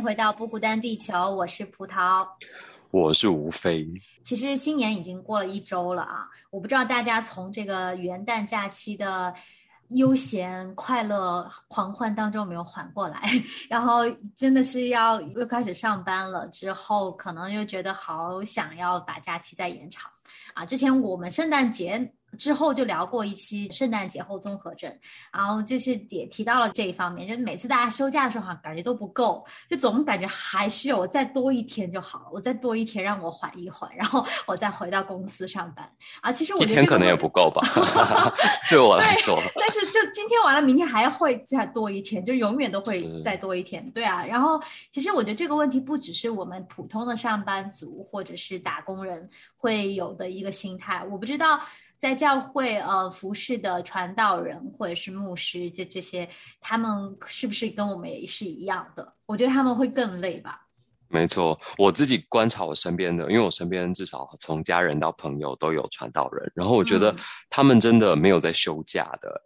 迎回到不孤单地球，我是葡萄。我是吴飞，其实新年已经过了一周了啊，我不知道大家从这个元旦假期的悠闲、快乐、狂欢当中有没有缓过来，然后真的是要又开始上班了，之后可能又觉得好想要把假期再延长啊。之前我们圣诞节。之后就聊过一期圣诞节后综合症，然后就是也提到了这一方面，就是每次大家休假的时候，好像感觉都不够，就总感觉还需要我再多一天就好了，我再多一天让我缓一缓，然后我再回到公司上班啊。其实我一天可能也不够吧，对我来说，但是就今天完了，明天还会再多一天，就永远都会再多一天，对啊。然后其实我觉得这个问题不只是我们普通的上班族或者是打工人会有的一个心态，我不知道。在教会呃服侍的传道人或者是牧师，这这些他们是不是跟我们也是一样的？我觉得他们会更累吧。没错，我自己观察我身边的，因为我身边至少从家人到朋友都有传道人，然后我觉得嗯他们真的没有在休假的，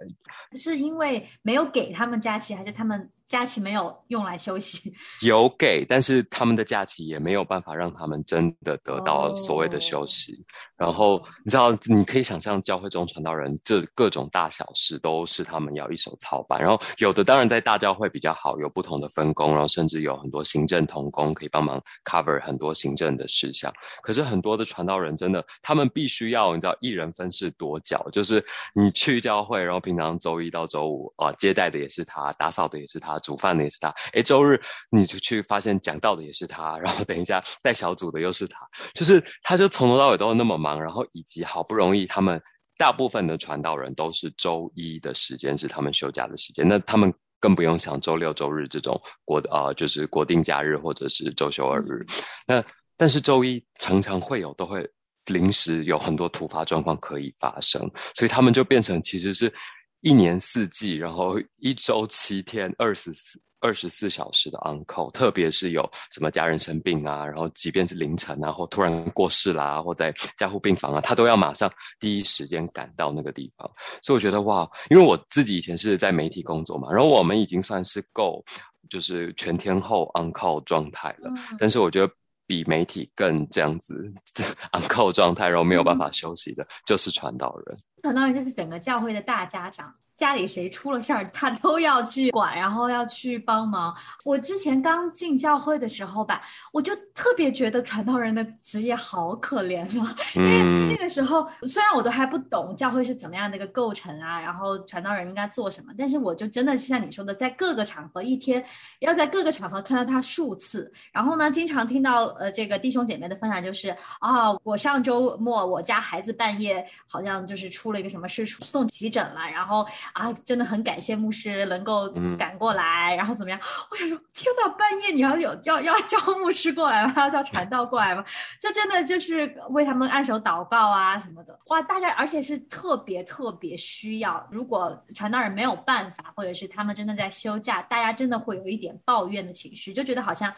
是因为没有给他们假期，还是他们假期没有用来休息？有给，但是他们的假期也没有办法让他们真的得到所谓的休息。然后你知道，你可以想象教会中传道人这各种大小事都是他们要一手操办。然后有的当然在大教会比较好，有不同的分工，然后甚至有很多行政同工可以帮忙 cover 很多行政的事项。可是很多的传道人真的，他们必须要你知道一人分饰多角，就是你去教会，然后平常周一到周五啊、接待的也是他，打扫的也是他，煮饭的也是他。诶，周日你就去发现讲道的也是他，然后等一下带小组的又是他，就是他就从头到尾都那么忙，然后以及好不容易他们大部分的传道人都是周一的时间是他们休假的时间，那他们。更不用想周六周日这种国啊、呃，就是国定假日或者是周休二日。那但是周一常常会有都会临时有很多突发状况可以发生，所以他们就变成其实是一年四季，然后一周七天二十四。二十四小时的 on call，特别是有什么家人生病啊，然后即便是凌晨啊，或突然过世啦、或在加护病房啊，他都要马上第一时间赶到那个地方。所以我觉得哇，因为我自己以前是在媒体工作嘛，然后我们已经算是够就是全天候 on call 状态了，嗯但是我觉得比媒体更这样子 on call 状态，然后没有办法休息的，就是传道人。传道人就是整个教会的大家长，家里谁出了事儿，他都要去管，然后要去帮忙。我之前刚进教会的时候吧，我就特别觉得传道人的职业好可怜啊，因为嗯那个时候虽然我都还不懂教会是怎么样的一个构成啊，然后传道人应该做什么，但是我就真的是像你说的，在各个场合一天要在各个场合看到他数次，然后呢，经常听到呃这个弟兄姐妹的分享就是啊，我上周末我家孩子半夜好像就是出了一个什么事，送急诊了，然后啊，真的很感谢牧师能够嗯赶过来，然后怎么样？我想说，天呐，半夜你要有要要 叫牧师过来吗？要叫传道过来吗？这真的就是为他们按手祷告啊什么的，哇！大家而且是特别特别需要，如果传道人没有办法，或者是他们真的在休假，大家真的会有一点抱怨的情绪，就觉得好像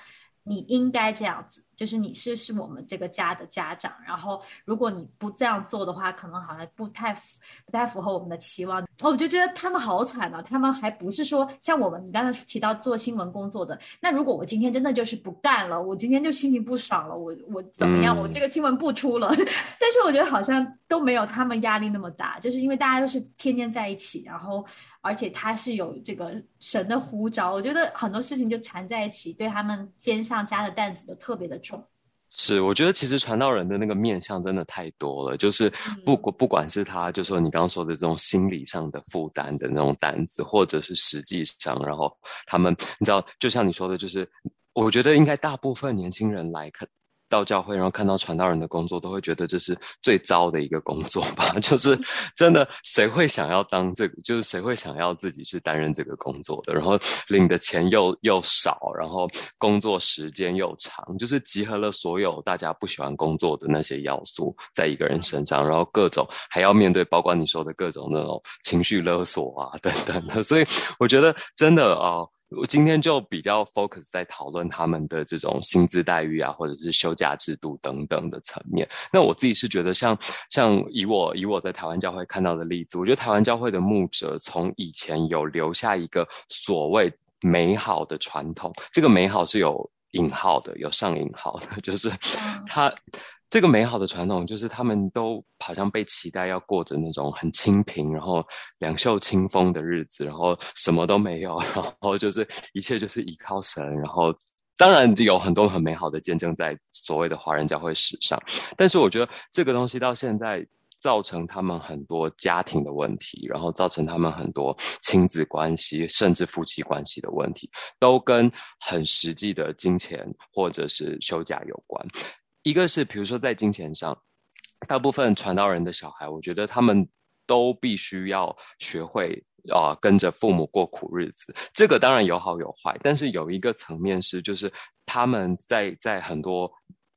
你应该这样子，就是你是是我们这个家的家长，然后如果你不这样做的话，可能好像不太不太符合我们的期望。哦，我就觉得他们好惨啊，他们还不是说像我们你刚才提到做新闻工作的，那如果我今天真的就是不干了，我今天就心情不爽了，我我怎么样，我这个新闻不出了，但是我觉得好像都没有他们压力那么大，就是因为大家都是天天在一起，然后。而且他是有这个神的呼召，我觉得很多事情就缠在一起，对他们肩上加的担子都特别的重。是，我觉得其实传道人的那个面相真的太多了，就是不不管是他，就说你刚刚说的这种心理上的负担的那种担子，或者是实际上，然后他们，你知道，就像你说的，就是我觉得应该大部分年轻人来看。到教会，然后看到传道人的工作，都会觉得这是最糟的一个工作吧？就是真的，谁会想要当这个？就是谁会想要自己去担任这个工作的？然后领的钱又又少，然后工作时间又长，就是集合了所有大家不喜欢工作的那些要素在一个人身上，然后各种还要面对，包括你说的各种那种情绪勒索啊等等的。所以我觉得真的啊。我今天就比较 focus 在讨论他们的这种薪资待遇啊，或者是休假制度等等的层面。那我自己是觉得，像像以我以我在台湾教会看到的例子，我觉得台湾教会的牧者从以前有留下一个所谓美好的传统，这个美好是有引号的，有上引号的，就是他。这个美好的传统，就是他们都好像被期待要过着那种很清贫，然后两袖清风的日子，然后什么都没有，然后就是一切就是依靠神，然后当然有很多很美好的见证在所谓的华人教会史上。但是我觉得这个东西到现在造成他们很多家庭的问题，然后造成他们很多亲子关系，甚至夫妻关系的问题，都跟很实际的金钱或者是休假有关。一个是，比如说在金钱上，大部分传道人的小孩，我觉得他们都必须要学会啊，跟着父母过苦日子。这个当然有好有坏，但是有一个层面是，就是他们在在很多。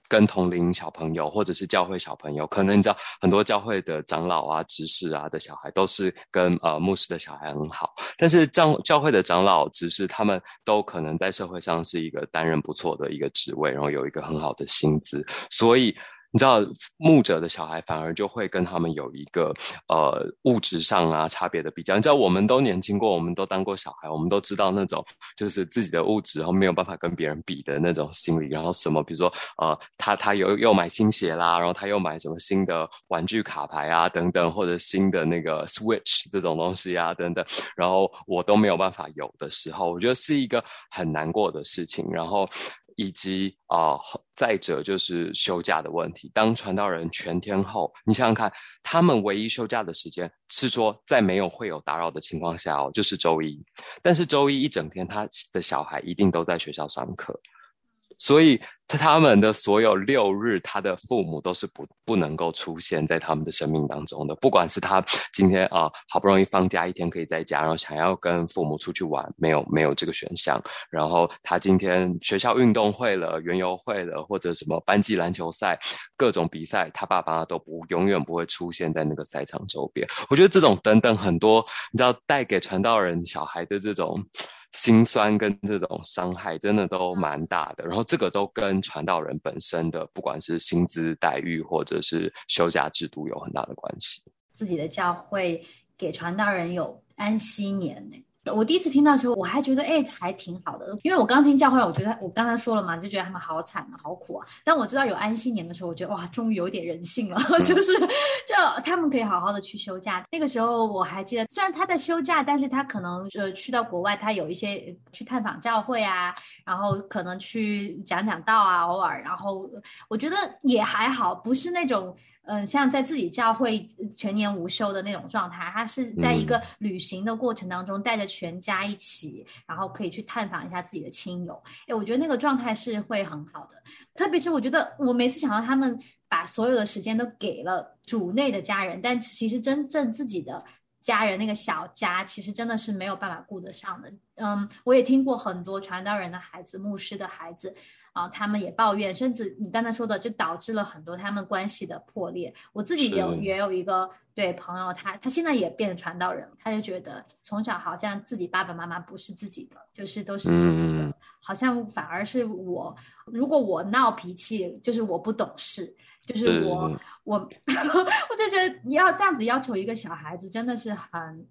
跟同龄小朋友，或者是教会小朋友，可能你知道很多教会的长老啊、执事啊的小孩，都是跟呃牧师的小孩很好。但是教教会的长老、执事，他们都可能在社会上是一个担任不错的一个职位，然后有一个很好的薪资，所以。你知道牧者的小孩反而就会跟他们有一个呃物质上啊差别的比较。你知道我们都年轻过，我们都当过小孩，我们都知道那种就是自己的物质然后没有办法跟别人比的那种心理。然后什么，比如说呃他他又又买新鞋啦，然后他又买什么新的玩具卡牌啊等等，或者新的那个 Switch 这种东西啊等等，然后我都没有办法有的时候，我觉得是一个很难过的事情。然后。以及啊，再者就是休假的问题。当传道人全天候，你想想看，他们唯一休假的时间是说在没有会有打扰的情况下哦，就是周一。但是周一一整天，他的小孩一定都在学校上课，所以。他们的所有六日，他的父母都是不不能够出现在他们的生命当中的。不管是他今天啊好不容易放假一天可以在家，然后想要跟父母出去玩，没有没有这个选项。然后他今天学校运动会了、园游会了，或者什么班级篮球赛、各种比赛，他爸爸都不永远不会出现在那个赛场周边。我觉得这种等等很多，你知道带给传道人小孩的这种。心酸跟这种伤害真的都蛮大的，然后这个都跟传道人本身的不管是薪资待遇或者是休假制度有很大的关系。自己的教会给传道人有安息年呢。我第一次听到的时候，我还觉得哎，还挺好的，因为我刚进教会，我觉得我刚才说了嘛，就觉得他们好惨啊，好苦啊。但我知道有安息年的时候，我觉得哇，终于有点人性了，就是就他们可以好好的去休假。那个时候我还记得，虽然他在休假，但是他可能呃去到国外，他有一些去探访教会啊，然后可能去讲讲道啊，偶尔，然后我觉得也还好，不是那种。嗯，像在自己教会全年无休的那种状态，他是在一个旅行的过程当中，带着全家一起，然后可以去探访一下自己的亲友。哎，我觉得那个状态是会很好的。特别是我觉得，我每次想到他们把所有的时间都给了主内的家人，但其实真正自己的家人那个小家，其实真的是没有办法顾得上的。嗯，我也听过很多传道人的孩子、牧师的孩子。啊，他们也抱怨，甚至你刚才说的，就导致了很多他们关系的破裂。我自己有也有一个对朋友，他他现在也变成传道人，他就觉得从小好像自己爸爸妈妈不是自己的，就是都是好像反而是我，如果我闹脾气，就是我不懂事，就是是我我 我就觉得你要这样子要求一个小孩子，真的是很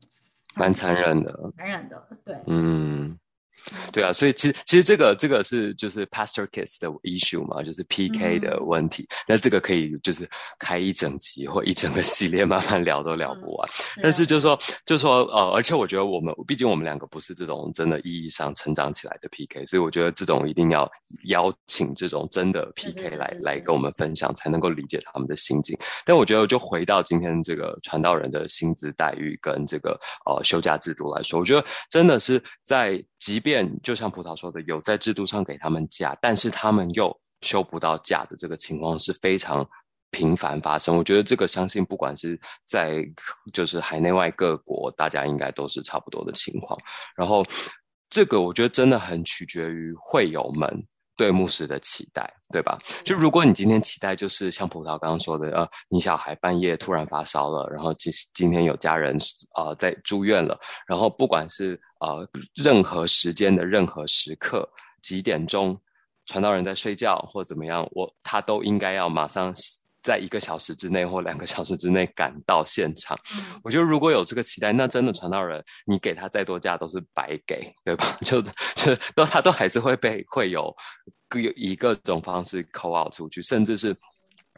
蛮残忍的。残忍的，对。嗯，对啊，所以其实其实这个这个是就是 Pastor Kids 的 issue 嘛，就是 PK 的问题。那这个可以就是开一整集或一整个系列慢慢聊都聊不完。但是就是说就是说呃，而且我觉得我们毕竟我们两个不是这种真的意义上成长起来的 PK，所以我觉得这种一定要邀请这种真的 PK 来来跟我们分享，才能够理解他们的心境。但我觉得就回到今天这个传道人的薪资待遇跟这个呃休假制度来说，我觉得真的是在即便就像葡萄说的，有在制度上给他们假，但是他们又休不到假的这个情况是非常。频繁发生，我觉得这个相信不管是在就是海内外各国，大家应该都是差不多的情况。然后这个我觉得真的很取决于会友们对牧师的期待，对吧？就如果你今天期待就是像葡萄刚刚说的，呃，你小孩半夜突然发烧了，然后今今天有家人呃在住院了，然后不管是呃任何时间的任何时刻，几点钟，传道人在睡觉或怎么样，我他都应该要马上。在一个小时之内或两个小时之内赶到现场，嗯我觉得如果有这个期待，那真的传道人，你给他再多价都是白给，对吧？就就都他都还是会被会有各以各种方式扣 out 出去，甚至是。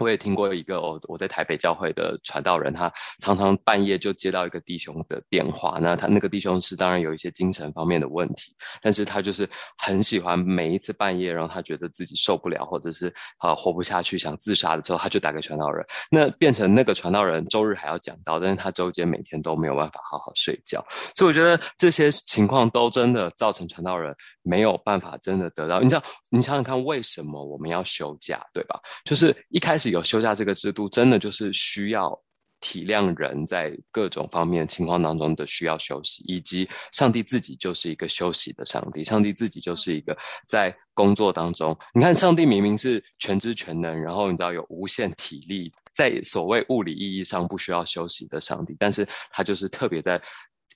我也听过一个我我在台北教会的传道人，他常常半夜就接到一个弟兄的电话，那他那个弟兄是当然有一些精神方面的问题，但是他就是很喜欢每一次半夜，然后他觉得自己受不了，或者是啊、活不下去想自杀的时候，他就打给传道人，那变成那个传道人周日还要讲道，但是他周间每天都没有办法好好睡觉，所以我觉得这些情况都真的造成传道人没有办法真的得到。你知道，你想想看，为什么我们要休假，对吧？就是一开始有休假这个制度，真的就是需要体谅人在各种方面情况当中的需要休息，以及上帝自己就是一个休息的上帝，上帝自己就是一个在工作当中，你看上帝明明是全知全能，然后你知道有无限体力，在所谓物理意义上不需要休息的上帝，但是他就是特别在。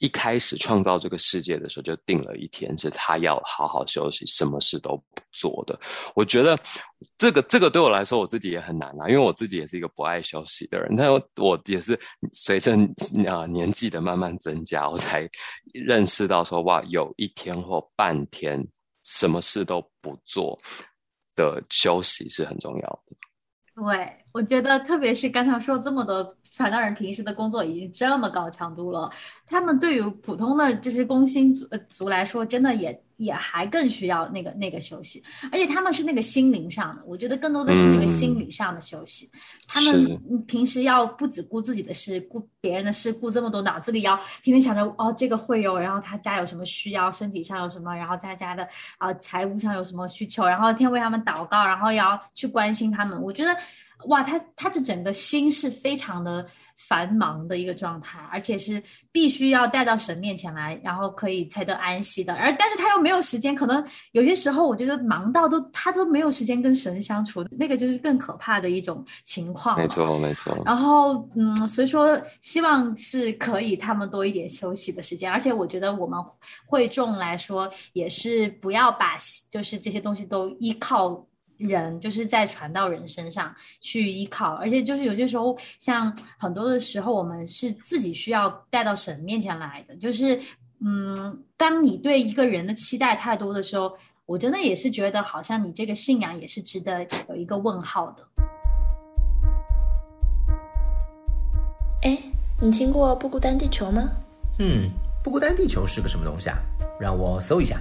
一开始创造这个世界的时候，就定了一天是他要好好休息，什么事都不做的。我觉得这个这个对我来说，我自己也很难啊，因为我自己也是一个不爱休息的人。但我也是随着啊年纪的慢慢增加，我才认识到说，哇，有一天或半天什么事都不做的休息是很重要的。对，我觉得特别是刚才说这么多传道人平时的工作已经这么高强度了，他们对于普通的这些工薪族族来说，真的也也还更需要那个那个休息，而且他们是那个心灵上的，我觉得更多的是那个心理上的休息。嗯、他们平时要不只顾自己的事，顾别人的事，顾这么多，脑子里要天天想着哦这个会有，然后他家有什么需要，身体上有什么，然后在家的啊、呃、财务上有什么需求，然后天天为他们祷告，然后也要去关心他们。我觉得。哇，他他的整个心是非常的繁忙的一个状态，而且是必须要带到神面前来，然后可以才得安息的。而但是他又没有时间，可能有些时候我觉得忙到都他都没有时间跟神相处，那个就是更可怕的一种情况。没错，没错。然后嗯，所以说希望是可以他们多一点休息的时间，而且我觉得我们会众来说也是不要把就是这些东西都依靠。人就是在传道人身上去依靠，而且就是有些时候，像很多的时候，我们是自己需要带到神面前来的。就是，嗯，当你对一个人的期待太多的时候，我真的也是觉得，好像你这个信仰也是值得有一个问号的。哎，你听过不孤单地球吗？嗯，不孤单地球是个什么东西啊？让我搜一下。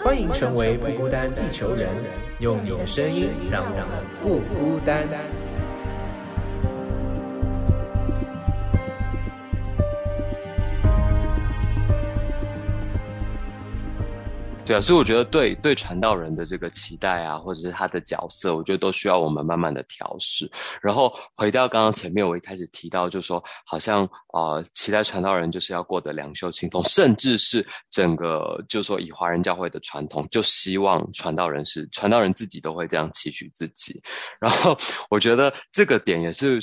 欢迎成为不孤单地球人，用你的声音让人们不孤单。对啊，所以我觉得对对传道人的这个期待啊，或者是他的角色，我觉得都需要我们慢慢的调试。然后回到刚刚前面，我一开始提到，就说好像呃，期待传道人就是要过得两袖清风，甚至是整个就说以华人教会的传统，就希望传道人是传道人自己都会这样期许自己。然后我觉得这个点也是。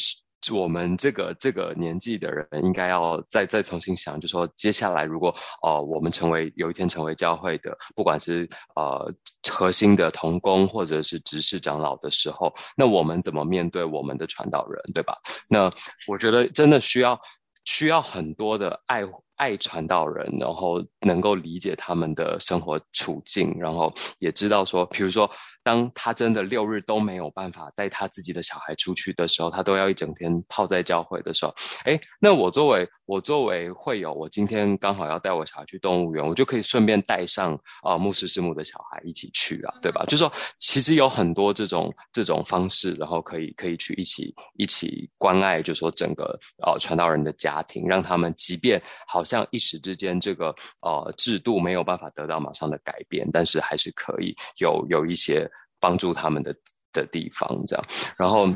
我们这个这个年纪的人，应该要再再重新想，就说接下来如果呃我们成为有一天成为教会的，不管是呃核心的同工或者是执事长老的时候，那我们怎么面对我们的传道人，对吧？那我觉得真的需要需要很多的爱。爱传道人，然后能够理解他们的生活处境，然后也知道说，比如说，当他真的六日都没有办法带他自己的小孩出去的时候，他都要一整天泡在教会的时候，哎，那我作为我作为会友，我今天刚好要带我小孩去动物园，我就可以顺便带上啊牧师师母的小孩一起去啊，对吧？就说其实有很多这种这种方式，然后可以可以去一起一起关爱，就说整个呃传道人的家庭，让他们即便好。像一时之间，这个呃制度没有办法得到马上的改变，但是还是可以有有一些帮助他们的的地方，这样。然后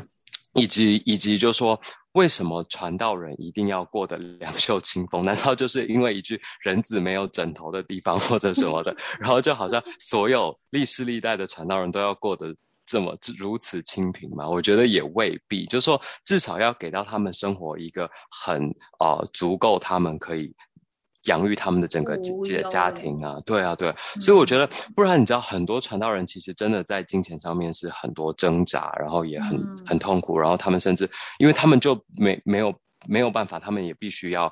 以及以及就说，为什么传道人一定要过得两袖清风？难道就是因为一句“人子没有枕头的地方”或者什么的？然后就好像所有历世历代的传道人都要过得。这么如此清贫吗？我觉得也未必。就是说，至少要给到他们生活一个很呃足够，他们可以养育他们的整个家家庭啊。对啊，对。所以我觉得，不然你知道，很多传道人其实真的在金钱上面是很多挣扎，然后也很很痛苦，然后他们甚至因为他们就没没有。没有办法，他们也必须要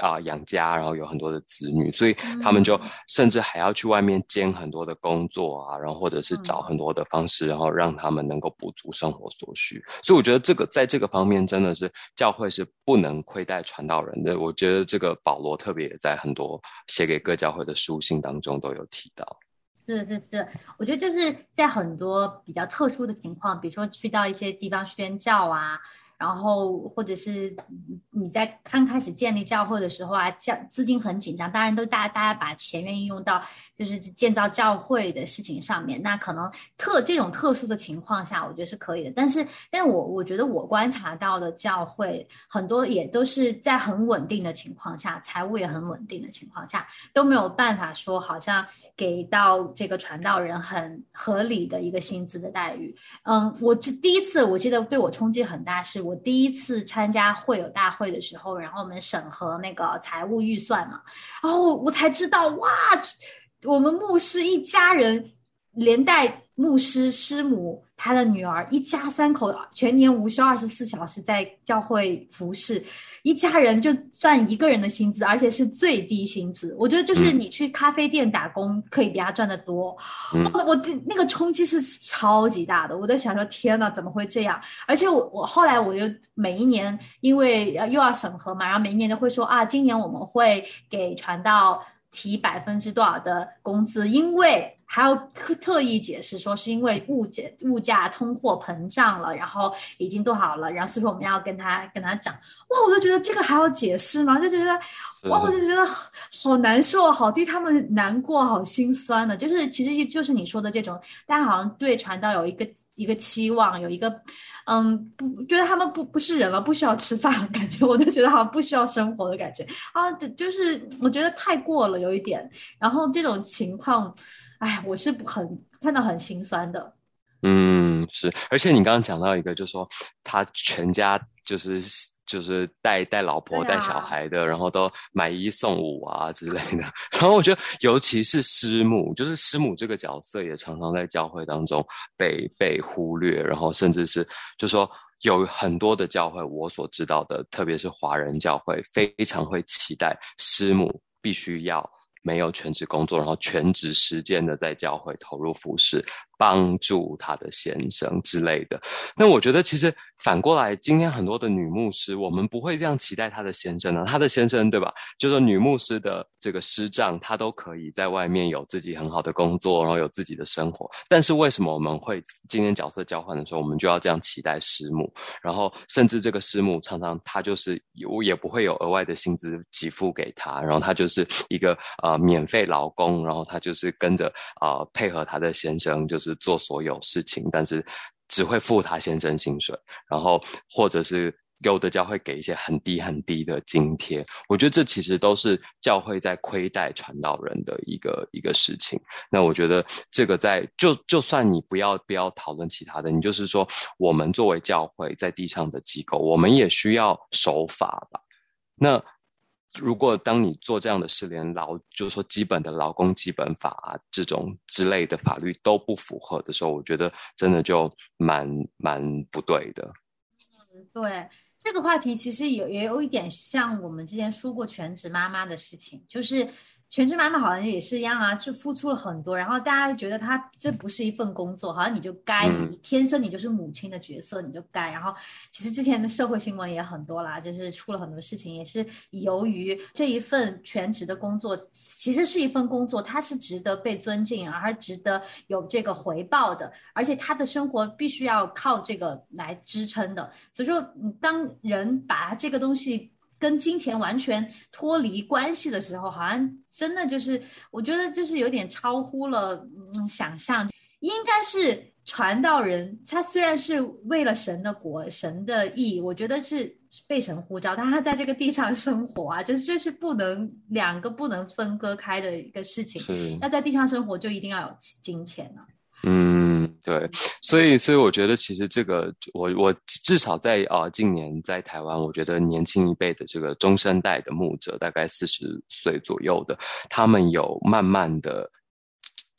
啊养家，然后有很多的子女，所以他们就甚至还要去外面兼很多的工作啊，然后或者是找很多的方式，然后让他们能够补足生活所需。所以我觉得这个在这个方面真的是教会是不能亏待传道人的。我觉得这个保罗特别也在很多写给各教会的书信当中都有提到。是是是，我觉得就是在很多比较特殊的情况，比如说去到一些地方宣教啊。然后，或者是你在刚开始建立教会的时候啊，教资金很紧张，当然都大大家把钱愿意用到就是建造教会的事情上面。那可能特这种特殊的情况下，我觉得是可以的。但是，但我我觉得我观察到的教会很多也都是在很稳定的情况下，财务也很稳定的情况下，都没有办法说好像给到这个传道人很合理的一个薪资的待遇。嗯，我这第一次我记得对我冲击很大是。我第一次参加会友大会的时候，然后我们审核那个财务预算嘛，然后我才知道哇，我们牧师一家人，连带牧师师母他的女儿，一家三口全年无休二十四小时在教会服侍。一家人就赚一个人的薪资，而且是最低薪资。我觉得就是你去咖啡店打工，可以比他赚的多。我那个冲击是超级大的。我在想说，天呐，怎么会这样？而且我我后来我就每一年，因为又要审核嘛，然后每一年都会说啊，今年我们会给传道提百分之多少的工资，因为。还要特特意解释说，是因为物价物价通货膨胀了，然后已经多好了，然后所以说我们要跟他跟他讲，哇，我就觉得这个还要解释吗？就觉得，哇，我就觉得好难受，好替他们难过，好心酸的。就是其实就是你说的这种，大家好像对传道有一个一个期望，有一个嗯，不觉得他们不不是人了，不需要吃饭感觉，我就觉得好像不需要生活的感觉啊，就就是我觉得太过了有一点，然后这种情况。哎，我是很看到很心酸的。嗯，是，而且你刚刚讲到一个，就是说他全家就是就是带带老婆带小孩的，然后都买一送五啊之类的。然后我觉得，尤其是师母，就是师母这个角色也常常在教会当中被被忽略，然后甚至是就说有很多的教会，我所知道的，特别是华人教会，非常会期待师母必须要。没有全职工作，然后全职实践的在教会投入服饰，帮助他的先生之类的。那我觉得其实反过来，今天很多的女牧师，我们不会这样期待她的先生呢。她的先生对吧？就是女牧师的这个师丈，他都可以在外面有自己很好的工作，然后有自己的生活。但是为什么我们会今天角色交换的时候，我们就要这样期待师母？然后甚至这个师母常常她就是有也不会有额外的薪资给付给她，然后她就是一个呃免费劳工，然后她就是跟着呃配合她的先生，就是是做所有事情，但是只会付他先生薪水，然后或者是。有的教会给一些很低很低的津贴，我觉得这其实都是教会在亏待传道人的一个一个事情。那我觉得这个在就就算你不要不要讨论其他的，你就是说我们作为教会在地上的机构，我们也需要守法吧。那如果当你做这样的事，连劳就是说基本的劳工基本法啊这种之类的法律都不符合的时候，我觉得真的就蛮蛮不对的。嗯，对。这个话题其实也也有一点像我们之前说过全职妈妈的事情，就是。全职妈妈好像也是一样啊，就付出了很多，然后大家觉得她这不是一份工作，好像你就该，你天生你就是母亲的角色，你就该。然后其实之前的社会新闻也很多啦，就是出了很多事情，也是由于这一份全职的工作，其实是一份工作，它是值得被尊敬，而值得有这个回报的，而且他的生活必须要靠这个来支撑的。所以说，当人把这个东西。跟金钱完全脱离关系的时候，好像真的就是，我觉得就是有点超乎了嗯想象。应该是传道人，他虽然是为了神的国、神的意，我觉得是被神呼召，但他在这个地上生活啊，就是这是不能两个不能分割开的一个事情。那在地上生活就一定要有金钱呢？嗯，对，所以所以我觉得其实这个，我我至少在啊近年在台湾，我觉得年轻一辈的这个中生代的牧者，大概四十岁左右的，他们有慢慢的。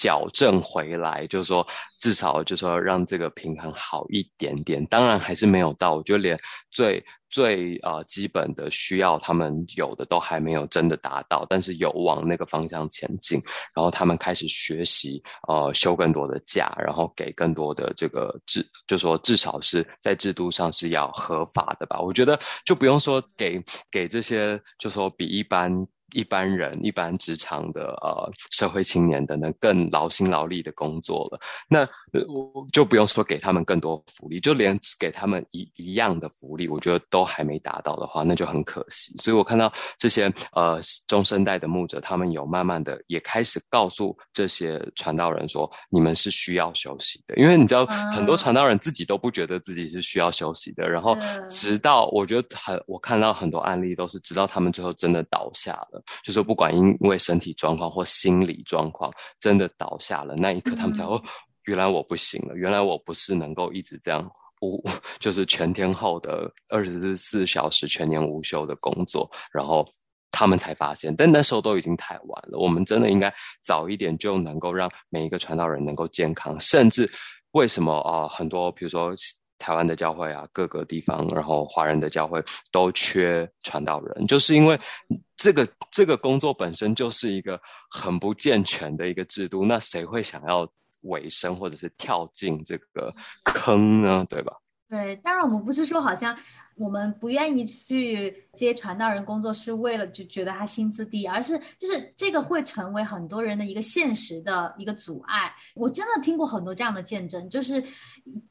矫正回来，就是说，至少就是说，让这个平衡好一点点。当然还是没有到，我觉得连最最呃基本的需要，他们有的都还没有真的达到，但是有往那个方向前进。然后他们开始学习，呃，休更多的假，然后给更多的这个制，就说至少是在制度上是要合法的吧。我觉得就不用说给给这些，就说比一般。一般人、一般职场的呃社会青年等等更劳心劳力的工作了，那我就不用说给他们更多福利，就连给他们一一样的福利，我觉得都还没达到的话，那就很可惜。所以我看到这些呃中生代的牧者，他们有慢慢的也开始告诉这些传道人说，你们是需要休息的，因为你知道很多传道人自己都不觉得自己是需要休息的，然后直到我觉得很我看到很多案例都是直到他们最后真的倒下了。就说不管因为身体状况或心理状况真的倒下了，那一刻他们才会，原来我不行了，原来我不是能够一直这样无，就是全天候的二十四小时全年无休的工作，然后他们才发现，但那时候都已经太晚了。我们真的应该早一点就能够让每一个传道人能够健康，甚至为什么啊？很多比如说。台湾的教会啊，各个地方，然后华人的教会都缺传道人，就是因为这个这个工作本身就是一个很不健全的一个制度，那谁会想要委身或者是跳进这个坑呢？对吧？对，当然我们不是说好像。我们不愿意去接传道人工作，是为了就觉得他薪资低，而是就是这个会成为很多人的一个现实的一个阻碍。我真的听过很多这样的见证，就是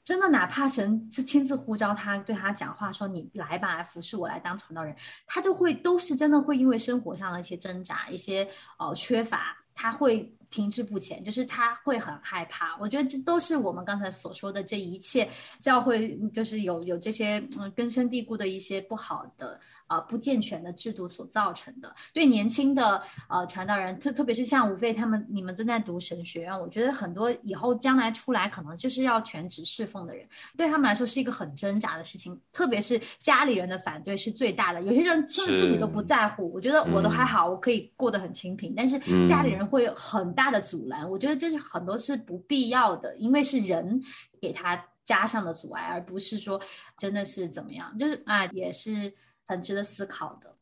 真的哪怕神是亲自呼召他对他讲话，说你来吧，来服侍我，来当传道人，他就会都是真的会因为生活上的一些挣扎、一些呃缺乏，他会。停滞不前，就是他会很害怕。我觉得这都是我们刚才所说的这一切教会，就是有有这些嗯根深蒂固的一些不好的。啊，不健全的制度所造成的，对年轻的呃传道人，特特别是像吴飞他们，你们正在读神学院，我觉得很多以后将来出来，可能就是要全职侍奉的人，对他们来说是一个很挣扎的事情，特别是家里人的反对是最大的。有些人甚至自己都不在乎，我觉得我都还好，我可以过得很清贫，但是家里人会有很大的阻拦。我觉得这是很多是不必要的，因为是人给他加上的阻碍，而不是说真的是怎么样，就是啊，也是。很值得思考的，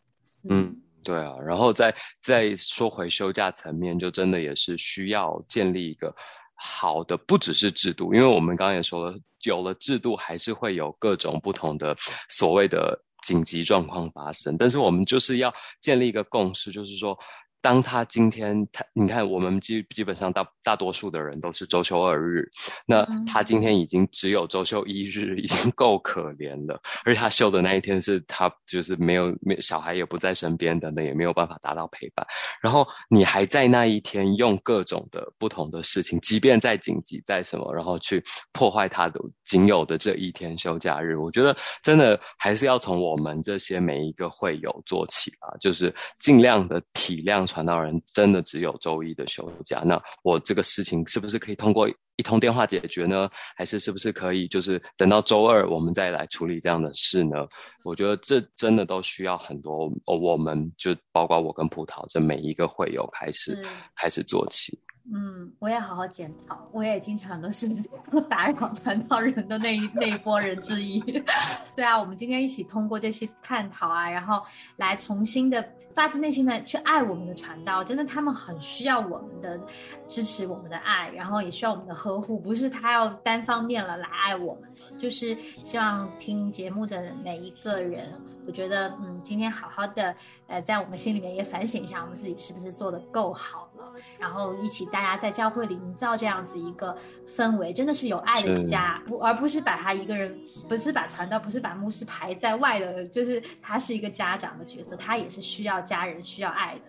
嗯，对啊，然后再再说回休假层面，就真的也是需要建立一个好的不只是制度，因为我们刚刚也说了，有了制度还是会有各种不同的所谓的紧急状况发生，但是我们就是要建立一个共识，就是说。当他今天他，你看我们基基本上大大多数的人都是周休二日，那他今天已经只有周休一日，已经够可怜了。而且他休的那一天是他就是没有没小孩也不在身边等等，也没有办法达到陪伴。然后你还在那一天用各种的不同的事情，即便再紧急再什么，然后去破坏他的仅有的这一天休假日。我觉得真的还是要从我们这些每一个会友做起啊，就是尽量的体谅。传道人真的只有周一的休假，那我这个事情是不是可以通过一通电话解决呢？还是是不是可以就是等到周二我们再来处理这样的事呢？我觉得这真的都需要很多，我们就包括我跟葡萄这每一个会友开始开始做起。嗯，我也好好检讨，我也经常都是 打扰传道人的那一那一波人之一。对啊，我们今天一起通过这些探讨啊，然后来重新的发自内心的去爱我们的传道，真的他们很需要我们的支持，我们的爱，然后也需要我们的呵护，不是他要单方面了来爱我们，就是希望听节目的每一个人。我觉得，嗯，今天好好的，呃，在我们心里面也反省一下，我们自己是不是做的够好了，然后一起大家在教会里营造这样子一个氛围，真的是有爱的家，不而不是把他一个人，不是把传道，不是把牧师排在外的，就是他是一个家长的角色，他也是需要家人需要爱的，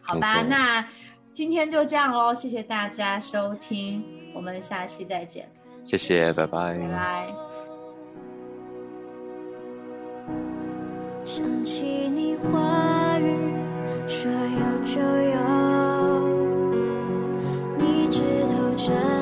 好吧？那今天就这样喽，谢谢大家收听，我们下期再见，谢谢，拜拜，拜拜。想起你话语，说有就有，道